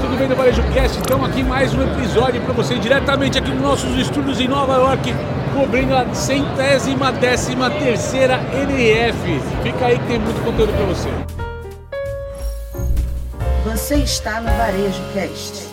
tudo bem do Varejo Cast? Então aqui mais um episódio para você diretamente aqui nos nossos estúdios em Nova York, cobrindo a centésima décima terceira NRF. Fica aí que tem muito conteúdo para você. Você está no Varejo Cast.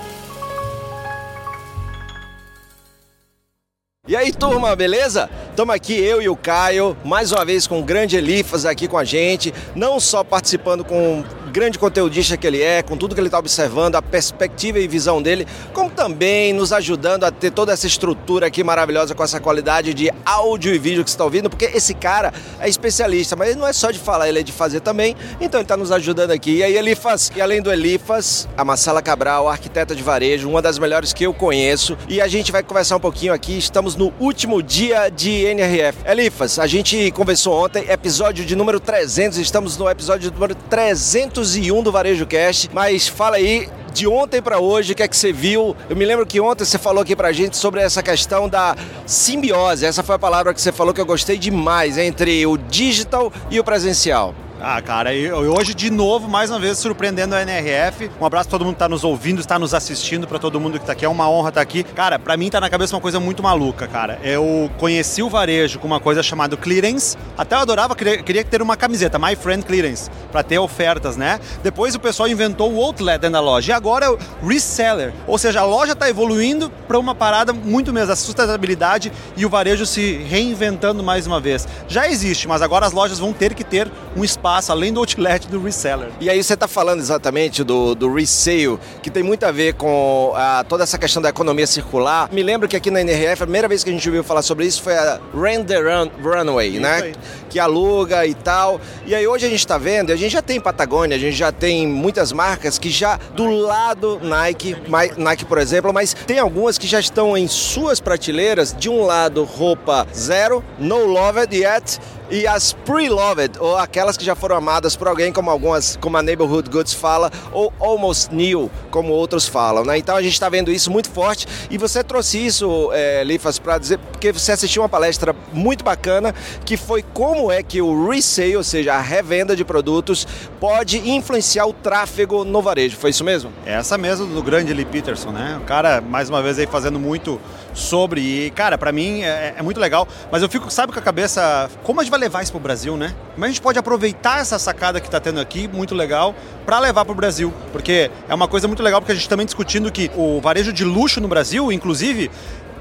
E aí, turma, beleza? Estamos aqui, eu e o Caio, mais uma vez com o grande Elifas aqui com a gente, não só participando com grande conteudista que ele é, com tudo que ele está observando, a perspectiva e visão dele, como também nos ajudando a ter toda essa estrutura aqui maravilhosa com essa qualidade de áudio e vídeo que você está ouvindo, porque esse cara é especialista, mas ele não é só de falar, ele é de fazer também, então ele está nos ajudando aqui. E aí, Elifas, e além do Elifas, a Marcela Cabral, arquiteta de varejo, uma das melhores que eu conheço, e a gente vai conversar um pouquinho aqui, estamos no último dia de NRF. Elifas, a gente conversou ontem, episódio de número 300, estamos no episódio número 300 201 do Varejo Cast, mas fala aí de ontem para hoje, o que é que você viu? Eu me lembro que ontem você falou aqui pra gente sobre essa questão da simbiose. Essa foi a palavra que você falou que eu gostei demais entre o digital e o presencial. Ah, cara, e hoje de novo, mais uma vez, surpreendendo a NRF. Um abraço para todo mundo que tá nos ouvindo, está nos assistindo, para todo mundo que tá aqui. É uma honra estar tá aqui. Cara, para mim tá na cabeça uma coisa muito maluca, cara. Eu conheci o varejo com uma coisa chamada clearance. Até eu adorava, queria, queria ter uma camiseta, My Friend Clearance, para ter ofertas, né? Depois o pessoal inventou o outlet dentro da loja. E agora é o reseller. Ou seja, a loja tá evoluindo para uma parada muito mesmo, a sustentabilidade e o varejo se reinventando mais uma vez. Já existe, mas agora as lojas vão ter que ter um espaço espaço, além do outlet do reseller. E aí você está falando exatamente do, do resale, que tem muito a ver com a, toda essa questão da economia circular. Me lembro que aqui na NRF, a primeira vez que a gente ouviu falar sobre isso foi a Render Run, Runway, isso né? Aí. Que aluga e tal. E aí hoje a gente está vendo, a gente já tem Patagônia, a gente já tem muitas marcas que já do lado Nike, Nike por exemplo, mas tem algumas que já estão em suas prateleiras, de um lado roupa zero, no loved yet, e as pre-loved, ou aquelas que já foram amadas por alguém, como algumas, como a Neighborhood Goods fala, ou almost new, como outros falam, né? Então a gente está vendo isso muito forte e você trouxe isso, é, Lifas, para dizer, porque você assistiu uma palestra muito bacana que foi como é que o resale, ou seja, a revenda de produtos, pode influenciar o tráfego no varejo. Foi isso mesmo? Essa mesmo do grande Lee Peterson, né? O cara, mais uma vez, aí fazendo muito sobre. E, cara, para mim é, é, muito legal. Mas eu fico, sabe, com a cabeça, como a gente vai levar isso pro Brasil, né? Como a gente pode aproveitar essa sacada que tá tendo aqui, muito legal, para levar pro Brasil? Porque é uma coisa muito legal, porque a gente também discutindo que o varejo de luxo no Brasil, inclusive,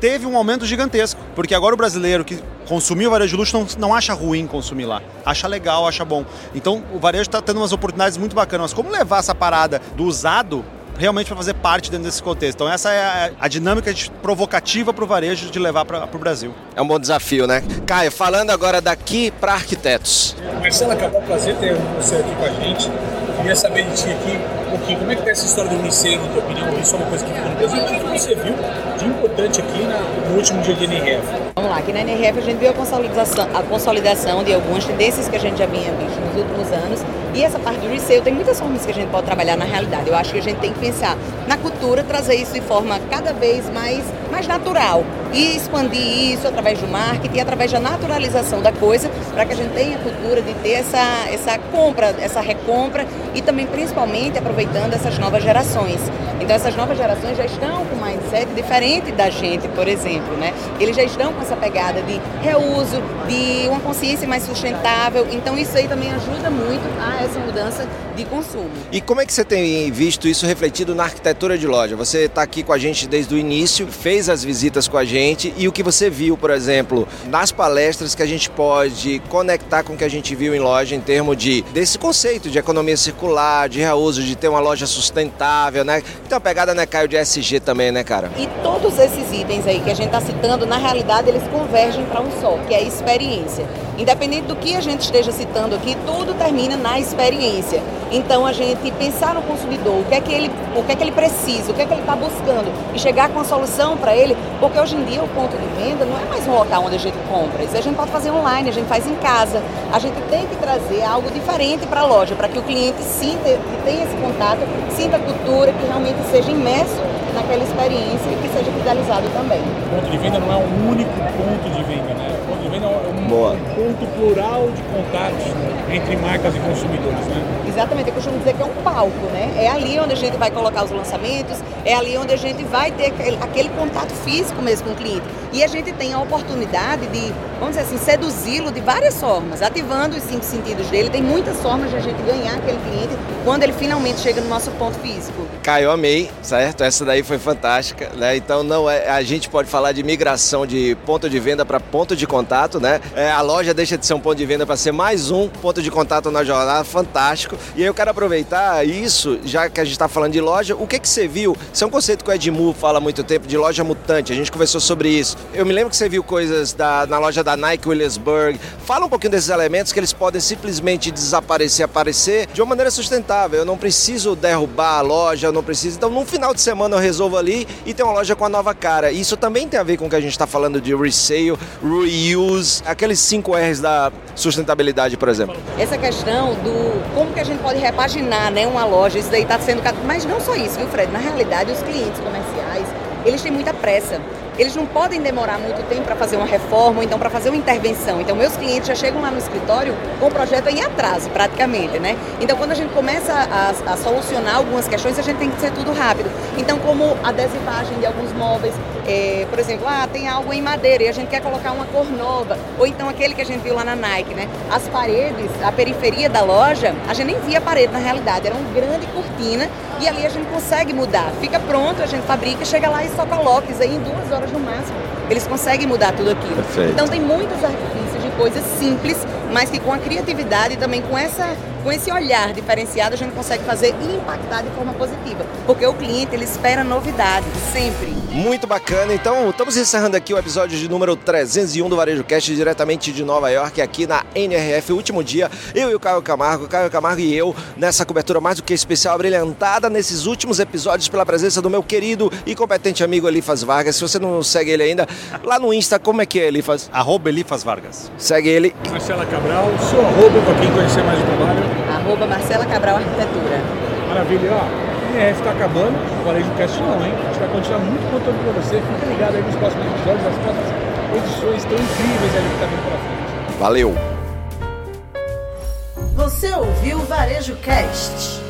teve um aumento gigantesco. Porque agora o brasileiro que consumiu o varejo de luxo não, não acha ruim consumir lá. Acha legal, acha bom. Então o varejo está tendo umas oportunidades muito bacanas. Mas como levar essa parada do usado realmente para fazer parte dentro desse contexto. Então essa é a, a dinâmica provocativa para o varejo de levar para o Brasil. É um bom desafio, né? Caio, falando agora daqui para arquitetos. Marcela, acabou o prazer ter você aqui com a gente. Queria saber de ti aqui um pouquinho, como é que tá essa história do Liceu, na tua opinião? Isso é uma coisa que ficou no Brasil. O que você viu de importante aqui na, no último dia de NRF? Vamos lá, aqui na NRF a gente viu a consolidação, a consolidação de algumas tendências que a gente já vinha visto nos últimos anos e essa parte do resale tem muitas formas que a gente pode trabalhar na realidade. Eu acho que a gente tem que pensar na cultura, trazer isso de forma cada vez mais, mais natural e expandir isso através do marketing, através da naturalização da coisa, para que a gente tenha a cultura de ter essa, essa compra, essa recompra e também, principalmente, aproveitando essas novas gerações. Então, essas novas gerações já estão com um mindset diferente da gente, por exemplo, né? Eles já estão com essa pegada de reuso, de uma consciência mais sustentável. Então, isso aí também ajuda muito a essa mudança de consumo. E como é que você tem visto isso refletido na arquitetura de loja? Você está aqui com a gente desde o início, fez as visitas com a gente e o que você viu, por exemplo, nas palestras que a gente pode conectar com o que a gente viu em loja em termos de desse conceito de economia circular, de reuso, de ter uma loja sustentável, né? Então a pegada, né, Caio, de SG também, né, cara? E todos esses itens aí que a gente está citando, na realidade, eles convergem para um só, que é a experiência. Independente do que a gente esteja citando aqui, tudo termina na experiência. Então a gente pensar no consumidor, o que é que ele, o que é que ele precisa, o que é que ele está buscando e chegar com a solução para ele, porque hoje em dia o ponto de venda não é mais um local onde a gente compra, isso a gente pode fazer online, a gente faz em casa. A gente tem que trazer algo diferente para a loja, para que o cliente sinta, que tenha esse contato, sinta a cultura, que realmente seja imerso naquela experiência e que seja fidelizado também. O ponto de venda não é um único ponto de venda, né? O ponto de venda é um, Boa. ponto plural de contatos entre marcas e consumidores, né? Exatamente, eu costumo dizer que é um palco, né? É ali onde a gente vai colocar os lançamentos, é ali onde a gente vai ter aquele contato físico mesmo com o cliente. E a gente tem a oportunidade de, vamos dizer assim, seduzi-lo de várias formas, ativando os cinco sentidos dele. Tem muitas formas de a gente ganhar aquele cliente quando ele finalmente chega no nosso ponto físico. Caio, amei, certo? Essa daí foi fantástica, né? Então não é, a gente pode falar de migração de ponto de venda para ponto de contato, né? É, a loja deixa de ser um ponto de venda para ser mais um ponto de contato na jornada, fantástico. E eu quero aproveitar isso, já que a gente está falando de loja, o que que você viu? Isso é um conceito que o Edmu fala há muito tempo de loja mutante. A gente conversou sobre isso. Eu me lembro que você viu coisas da, na loja da Nike Williamsburg. Fala um pouquinho desses elementos que eles podem simplesmente desaparecer, aparecer de uma maneira sustentável. Eu não preciso derrubar a loja, eu não preciso. Então, num final de semana eu resolvo ali e tem uma loja com a nova cara. Isso também tem a ver com o que a gente está falando de resale, reuse, aqueles 5 R's da sustentabilidade, por exemplo. Essa questão do como que a gente pode repaginar né, uma loja, isso daí está sendo. Mas não só isso, viu, Fred? Na realidade, os clientes comerciais, eles têm muita pressa. Eles não podem demorar muito tempo para fazer uma reforma ou então para fazer uma intervenção. Então, meus clientes já chegam lá no escritório com o projeto em atraso, praticamente, né? Então, quando a gente começa a, a solucionar algumas questões, a gente tem que ser tudo rápido. Então, como a adesivagem de alguns móveis, eh, por exemplo, ah, tem algo em madeira e a gente quer colocar uma cor nova, ou então aquele que a gente viu lá na Nike, né? As paredes, a periferia da loja, a gente nem via a parede na realidade, era uma grande cortina e ali a gente consegue mudar. Fica pronto, a gente fabrica, chega lá e só coloca isso aí em duas horas no máximo. Eles conseguem mudar tudo aquilo. Perfeito. Então tem muitos artifícios de coisas simples, mas que com a criatividade e também com essa com esse olhar diferenciado a gente consegue fazer e impactar de forma positiva, porque o cliente ele espera novidade sempre. Muito bacana. Então, estamos encerrando aqui o episódio de número 301 do Varejo Cast, diretamente de Nova York, aqui na NRF, último dia. Eu e o Caio Camargo, o Caio Camargo e eu, nessa cobertura mais do que especial, brilhantada nesses últimos episódios pela presença do meu querido e competente amigo Elifas Vargas. Se você não segue ele ainda, lá no Insta, como é que é, Elifas? Arroba Elifas Vargas. Segue ele. Marcela Cabral, seu arroba para quem conhecer mais o trabalho. Arroba Marcela Cabral Arquitetura. Maravilha, ó. O NRF tá acabando, o Varejo Cast não, hein? A gente vai continuar muito conteúdo pra você. Fica ligado aí nos próximos episódios, as próximas edições tão incríveis aí que tá vindo pela frente. Valeu! Você ouviu o Varejo Cast?